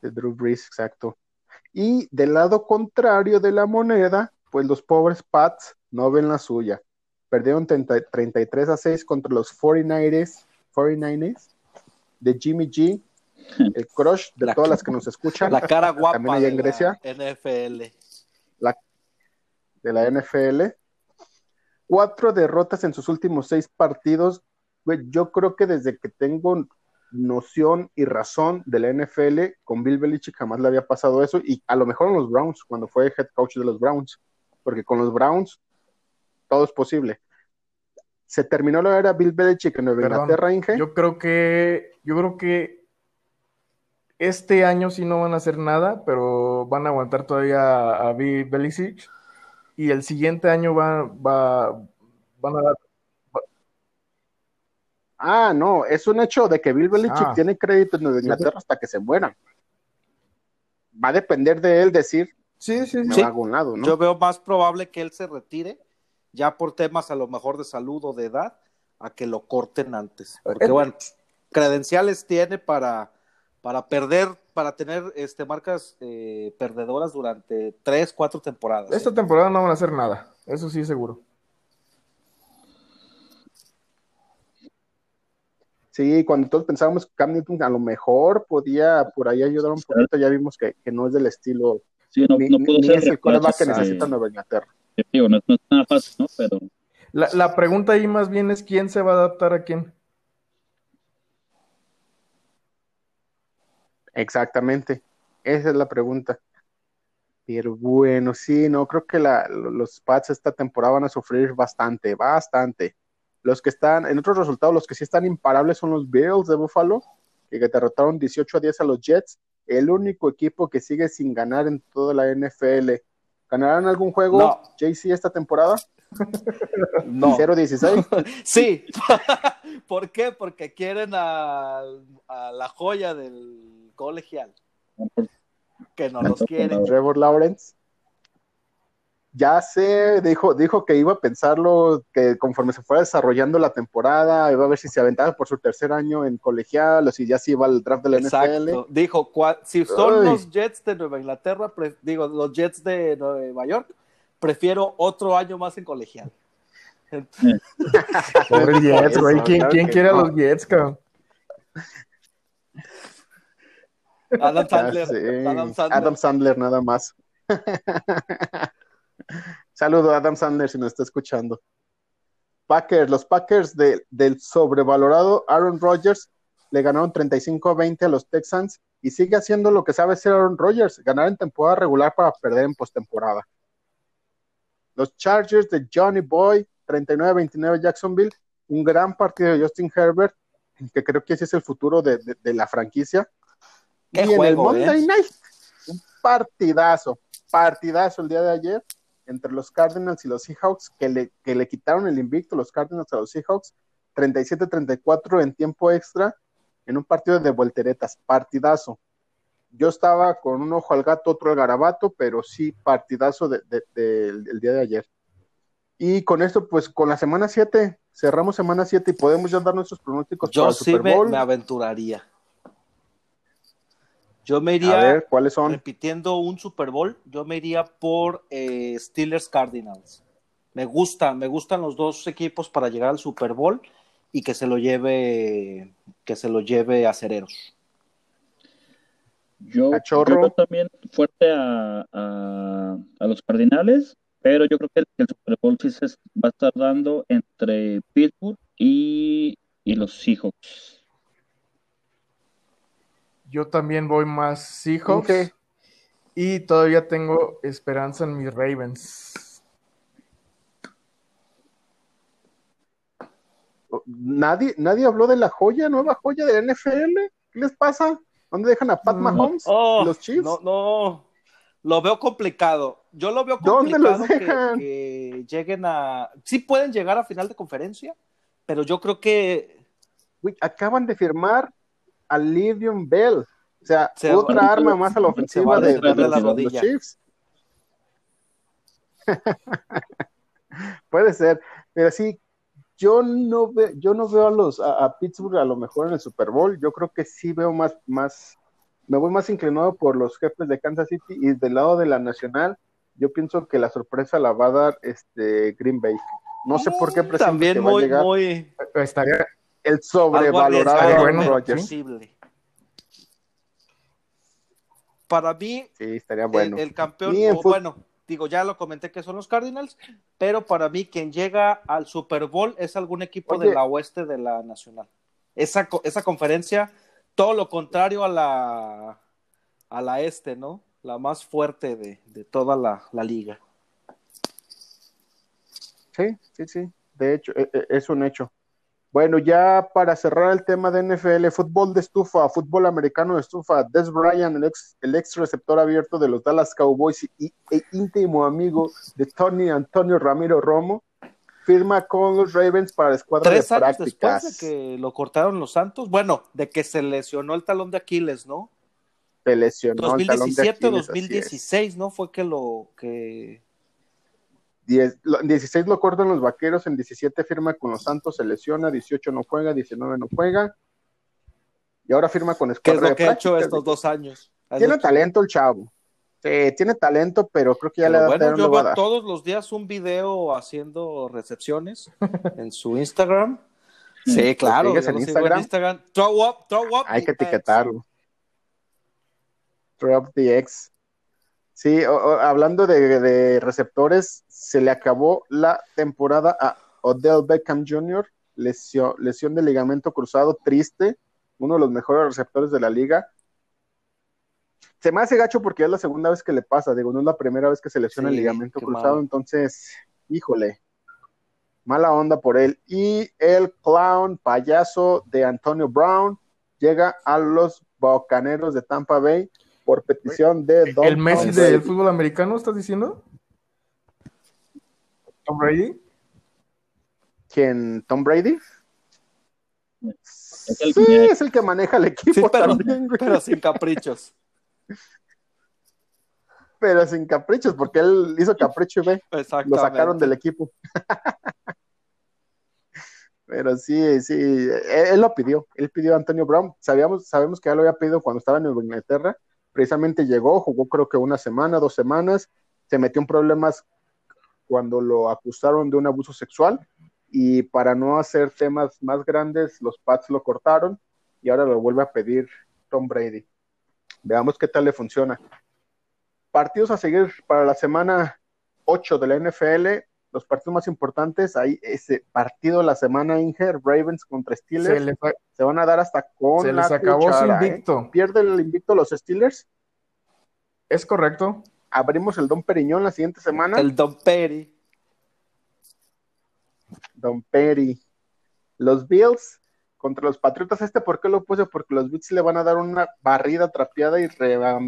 de Drew Brees, exacto. Y del lado contrario de la moneda, pues los pobres Pats no ven la suya. Perdieron 30 33 a 6 contra los 49ers, 49ers de Jimmy G, el [LAUGHS] crush de La- todas las que nos escuchan, La cara También guapa allá de en Grecia. la NFL. de la NFL. Cuatro derrotas en sus últimos seis partidos. Güey, yo creo que desde que tengo noción y razón de la NFL, con Bill Belichick jamás le había pasado eso, y a lo mejor en los Browns, cuando fue head coach de los Browns, porque con los Browns todo es posible. Se terminó la era Bill Belichick en Nueva Perdón, Inglaterra, Inge. Yo creo que, yo creo que este año sí no van a hacer nada, pero van a aguantar todavía a Bill Belichick. Y el siguiente año va, va, van a dar. Ah, no, es un hecho de que Bill Belichick Ah. tiene crédito en Nueva Inglaterra hasta que se mueran. Va a depender de él decir, Sí, sí, me sí. va a algún lado, ¿no? Yo veo más probable que él se retire, ya por temas a lo mejor de salud o de edad, a que lo corten antes. Porque, Eh, bueno, credenciales tiene para, para perder, para tener este, marcas eh, perdedoras durante tres, cuatro temporadas. Esta temporada no van a hacer nada, eso sí seguro. Sí, cuando todos pensábamos que Cam Newton a lo mejor podía por ahí ayudar un poquito, ya vimos que, que no es del estilo, Sí, no, ni, no ni- pudo ni ser es el quarterback que necesita Nueva Inglaterra. digo, no, no es nada fácil, ¿no? Pero La, la pregunta ahí más bien es quién se va a adaptar a quién. Exactamente, esa es la pregunta. Pero bueno, sí, no, creo que la, los Pats esta temporada van a sufrir bastante, bastante. Los que están, en otros resultados, los que sí están imparables son los Bills de Buffalo, que derrotaron 18 a 10 a los Jets, el único equipo que sigue sin ganar en toda la NFL. ¿Ganarán algún juego, No. JC, esta temporada? [LAUGHS] No. 0-16. [LAUGHS] Sí. [LAUGHS] ¿Por qué? Porque quieren a, a la joya del colegial, que no los quieren. Trevor Lawrence. Ya sé, dijo, dijo que iba a pensarlo, que conforme se fuera desarrollando la temporada, iba a ver si se aventaba por su tercer año en colegial o si ya se iba al draft de la NFL. Exacto. Dijo, cua- si son los Jets de Nueva Inglaterra, digo, los Jets de Nueva York, prefiero otro año más en colegial. [LAUGHS] Pobre Jets, güey. ¿Quién, Claro quién quiere a los Jets, cabrón? Adam Sandler. Adam Sandler. Adam Sandler, nada más. [LAUGHS] Saludo a Adam Sandler si nos está escuchando. Packers, los Packers de- del sobrevalorado Aaron Rodgers le ganaron 35 a 20 a los Texans y sigue haciendo lo que sabe hacer Aaron Rodgers, ganar en temporada regular para perder en postemporada. Los Chargers de Johnny Boy, 39 a 29 Jacksonville, un gran partido de Justin Herbert, que creo que ese es el futuro de, de- de la franquicia. Qué y en el Monday ¿eh? Night, un partidazo, partidazo el día de ayer entre los Cardinals y los Seahawks, que le, que le quitaron el invicto los Cardinals a los Seahawks, 37-34 en tiempo extra, en un partido de volteretas, partidazo. Yo estaba con un ojo al gato, otro al garabato, pero sí, partidazo de- de- del día de ayer. Y con esto, pues con la semana 7, cerramos semana 7 y podemos ya dar nuestros pronósticos para Yo el sí Super me, Bowl. me aventuraría. Yo me A iría, ver, ¿cuáles son? repitiendo un Super Bowl, yo me iría por eh, Steelers Cardinals. Me gusta, me gustan los dos equipos para llegar al Super Bowl y que se lo lleve, que se lo lleve a Cereros. Yo, yo también fuerte a, a, a los Cardinales, pero yo creo que el, Super Bowl sí se va a estar dando entre Pittsburgh y, y los Seahawks. Yo también voy más Seahawks. Y todavía tengo esperanza en mis Ravens. Nadie, nadie habló de la joya, nueva joya de la NFL. ¿Qué les pasa? ¿Dónde dejan a Pat Mm. Mahomes? Oh, ¿Los Chiefs? No, no. Lo veo complicado. Yo lo veo complicado que, que, lleguen a. Sí pueden llegar a final de conferencia, pero yo creo que. acaban de firmar a Livion Bell. O sea, otra arma más a la ofensiva de, los Chiefs. [LAUGHS] Puede ser, pero sí, yo no, ve, yo no veo a los a, Pittsburgh a lo mejor en el Super Bowl. Yo creo que sí veo más, más, me voy más inclinado por los jefes de Kansas City y del lado de la Nacional, yo pienso que la sorpresa la va a dar este Green Bay. No sé por qué mm, también muy, muy estaría el sobrevalorado bueno, Para mí, sí, estaría bueno. el, campeón, bueno, digo, ya lo comenté que son los Cardinals, pero para mí quien llega al Super Bowl es algún equipo de la oeste de la Nacional. Esa, esa conferencia, todo lo contrario a la, a la este, ¿no? La más fuerte de, de toda la, la, liga. Sí, sí, sí. De hecho, e, e, es un hecho. Bueno, ya para cerrar el tema de NFL, fútbol de estufa, fútbol americano de estufa, Des Bryant, el ex, el ex receptor abierto de los Dallas Cowboys y, e íntimo amigo de Tony Antonio Ramiro Romo, firma con los Ravens para la escuadra Tres de años después de que lo cortaron los Santos, bueno, de que se lesionó el talón de Aquiles, ¿no? Se lesionó 2017, el talón de Aquiles, 2016, ¿no? Fue que lo que en 16 lo cortan los vaqueros, en 17 firma con los Santos, se lesiona, 18 no juega, 19 no juega. Y ahora firma con Escuadra. ¿Qué es lo que ha hecho estos dos años? Tiene talento el chavo. Sí, tiene talento, pero creo que ya le da bueno, yo veo todos los días un video haciendo recepciones [LAUGHS] en su Instagram. Sí, claro. en Instagram? Instagram? Throw up, throw up. Hay que etiquetarlo. Throw up the X. Sí, hablando de, receptores, se le acabó la temporada a Odell Beckham Jr., lesión, lesión de ligamento cruzado, triste, uno de los mejores receptores de la liga. Se me hace gacho porque es la segunda vez que le pasa, digo, no es la primera vez que se lesiona el ligamento cruzado, entonces, híjole, mala onda por él. Y el clown payaso de Antonio Brown llega a los Bocaneros de Tampa Bay por petición de Don ¿El Messi del fútbol americano estás diciendo? ¿Tom Brady? ¿Quién? ¿Tom Brady? sí, es el que maneja el equipo pero, también, pero sin caprichos. Pero sin caprichos, porque él hizo capricho y ve, lo sacaron del equipo. [LAUGHS] Pero sí, sí, él, lo pidió, él pidió a Antonio Brown. Sabíamos, sabemos que ya lo había pedido cuando estaba en Inglaterra, precisamente llegó, jugó creo que una semana, dos semanas, se metió en problemas cuando lo acusaron de un abuso sexual y para no hacer temas más grandes, los Pats lo cortaron y ahora lo vuelve a pedir Tom Brady. Veamos qué tal le funciona. Partidos a seguir para la semana 8 de la NFL, los partidos más importantes, ahí ese partido de la semana Inger, Ravens contra Steelers, se, van a dar hasta con se les acabó su ¿eh? invicto. ¿Pierde el invicto los Steelers? Es correcto. Abrimos el Don Periñón la siguiente semana. El Don Peri. Don Peri. Los Bills contra los Patriotas. ¿Este por qué lo puse? Porque los Bills le van a dar una barrida trapeada y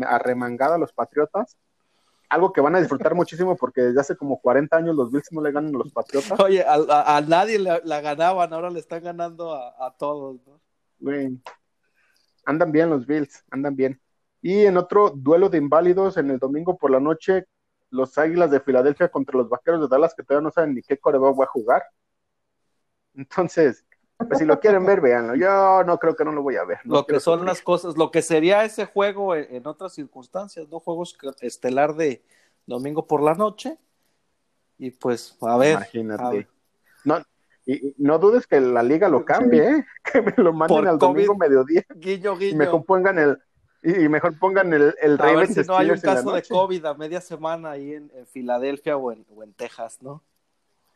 arremangada a los Patriotas algo que van a disfrutar muchísimo porque desde hace como 40 años los Bills no le ganan a los Patriotas. Oye, a, nadie la ganaban, ahora le están ganando a, todos, ¿no? andan bien los Bills, andan bien. Y en otro duelo de inválidos, en el domingo por la noche, los Águilas de Filadelfia contra los Vaqueros de Dallas, que todavía no saben ni qué coreback va a jugar. Entonces, pues si lo quieren ver, véanlo. Yo no creo que no lo voy a ver. lo que son las cosas, lo que sería ese juego en, otras circunstancias, ¿no? Juegos estelar de domingo por la noche. Y pues, a ver. Imagínate. No, y, no dudes que la liga lo cambie, ¿eh? [LAUGHS] Que me lo manden al domingo mediodía. Guiño, guiño. Y mejor pongan el, y mejor pongan el, el A ver si no hay un caso de COVID a media semana ahí en, en Filadelfia o en, o en Texas, ¿no?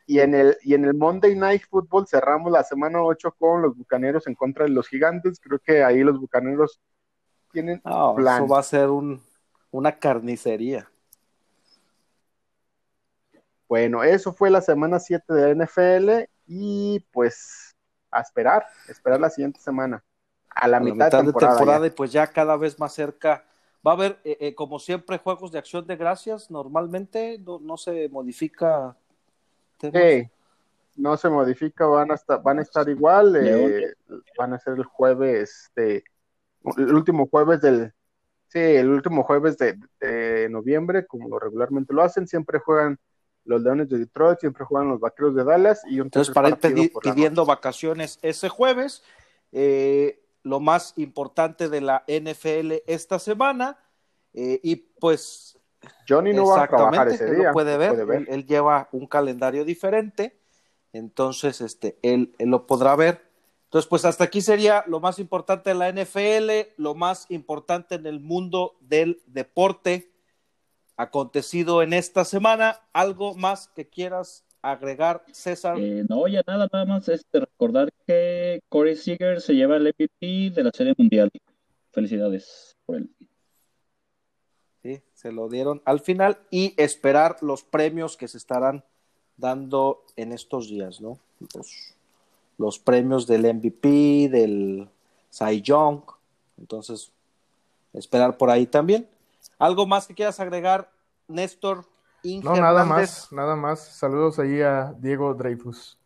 Y en el, y en el Monday Night Football cerramos la semana 8 con los Bucaneros en contra de los Gigantes. Creo que ahí los Bucaneros tienen plan. Eso va a ser un, una carnicería. Bueno, eso fue la semana 7 de la NFL y pues a esperar, esperar la siguiente semana. A la, mitad, de temporada. y pues ya cada vez más cerca Va a haber, eh, eh, como siempre, juegos de acción de gracias. Normalmente no, no se modifica. Sí, no se modifica, van a estar, van a estar igual. eh, van a ser el jueves, de, el último jueves del, sí, el último jueves de, de noviembre, como regularmente lo hacen. Siempre juegan los Leones de Detroit, siempre juegan los Vaqueros de Dallas y un Entonces, para ir pedi- pidiendo vacaciones ese jueves, eh, lo más importante de la NFL esta semana, eh, y pues Johnny no va a trabajar exactamente, ese él día. lo puede ver, puede ver. Él, él lleva un calendario diferente, entonces este, él, él lo podrá ver. Entonces, pues hasta aquí sería lo más importante de la NFL, lo más importante en el mundo del deporte acontecido en esta semana. ¿Algo más que quieras agregar, César? Eh, no, ya nada, nada más este, recordar que Corey Seager se lleva el MVP de la Serie Mundial. Felicidades por él. Sí, se lo dieron al final y esperar los premios que se estarán dando en estos días, ¿no? Los, los premios del MVP, del Cy Young. Entonces, esperar por ahí también. ¿Algo más que quieras agregar, Néstor? Inge No, nada Hernández? más, nada más. Saludos ahí a Diego Dreyfus.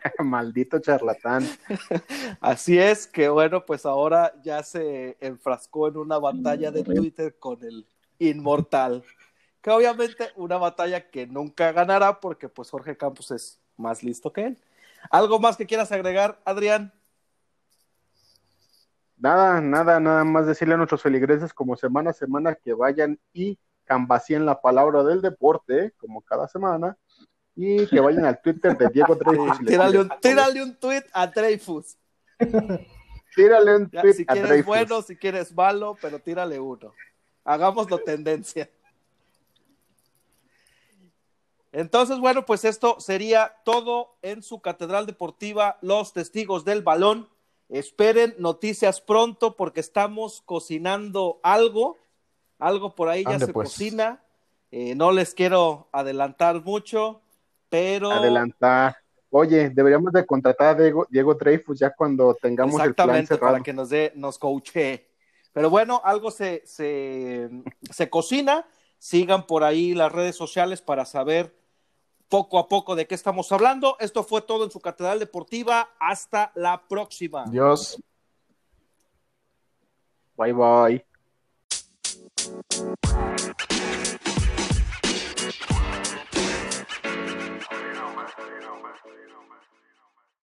[LAUGHS] Maldito charlatán. [LAUGHS] Así es, que bueno, pues ahora ya se enfrascó en una batalla de. Twitter con el inmortal. Que obviamente una batalla que nunca ganará porque pues Jorge Campos es más listo que él. ¿Algo más que quieras agregar, Adrián? Nada, nada, nada más decirle a nuestros feligreses como semana a semana que vayan y cambacien la palabra del deporte, como cada semana, y que vayan al Twitter de Diego Dreyfus. Tírale un, tírale un tweet a Dreyfus. Tírale un Ya, tweet si a quieres Dreyfus. bueno, si quieres malo, pero tírale uno. Hagámoslo tendencia. Entonces, bueno, pues esto sería todo en su Catedral Deportiva, los testigos del balón. Esperen noticias pronto porque estamos cocinando algo, algo por ahí ya Ande, se pues. cocina. Eh, no les quiero adelantar mucho, pero Adelantar. Oye, deberíamos de contratar a Diego, Diego Dreyfus ya cuando tengamos el plan Exactamente, cerrado. para que nos dé, nos coache. Pero bueno, algo se, se, se cocina. Sigan por ahí las redes sociales para saber poco a poco de qué estamos hablando. Esto fue todo en su Catedral Deportiva. Hasta la próxima. Dios. Bye bye.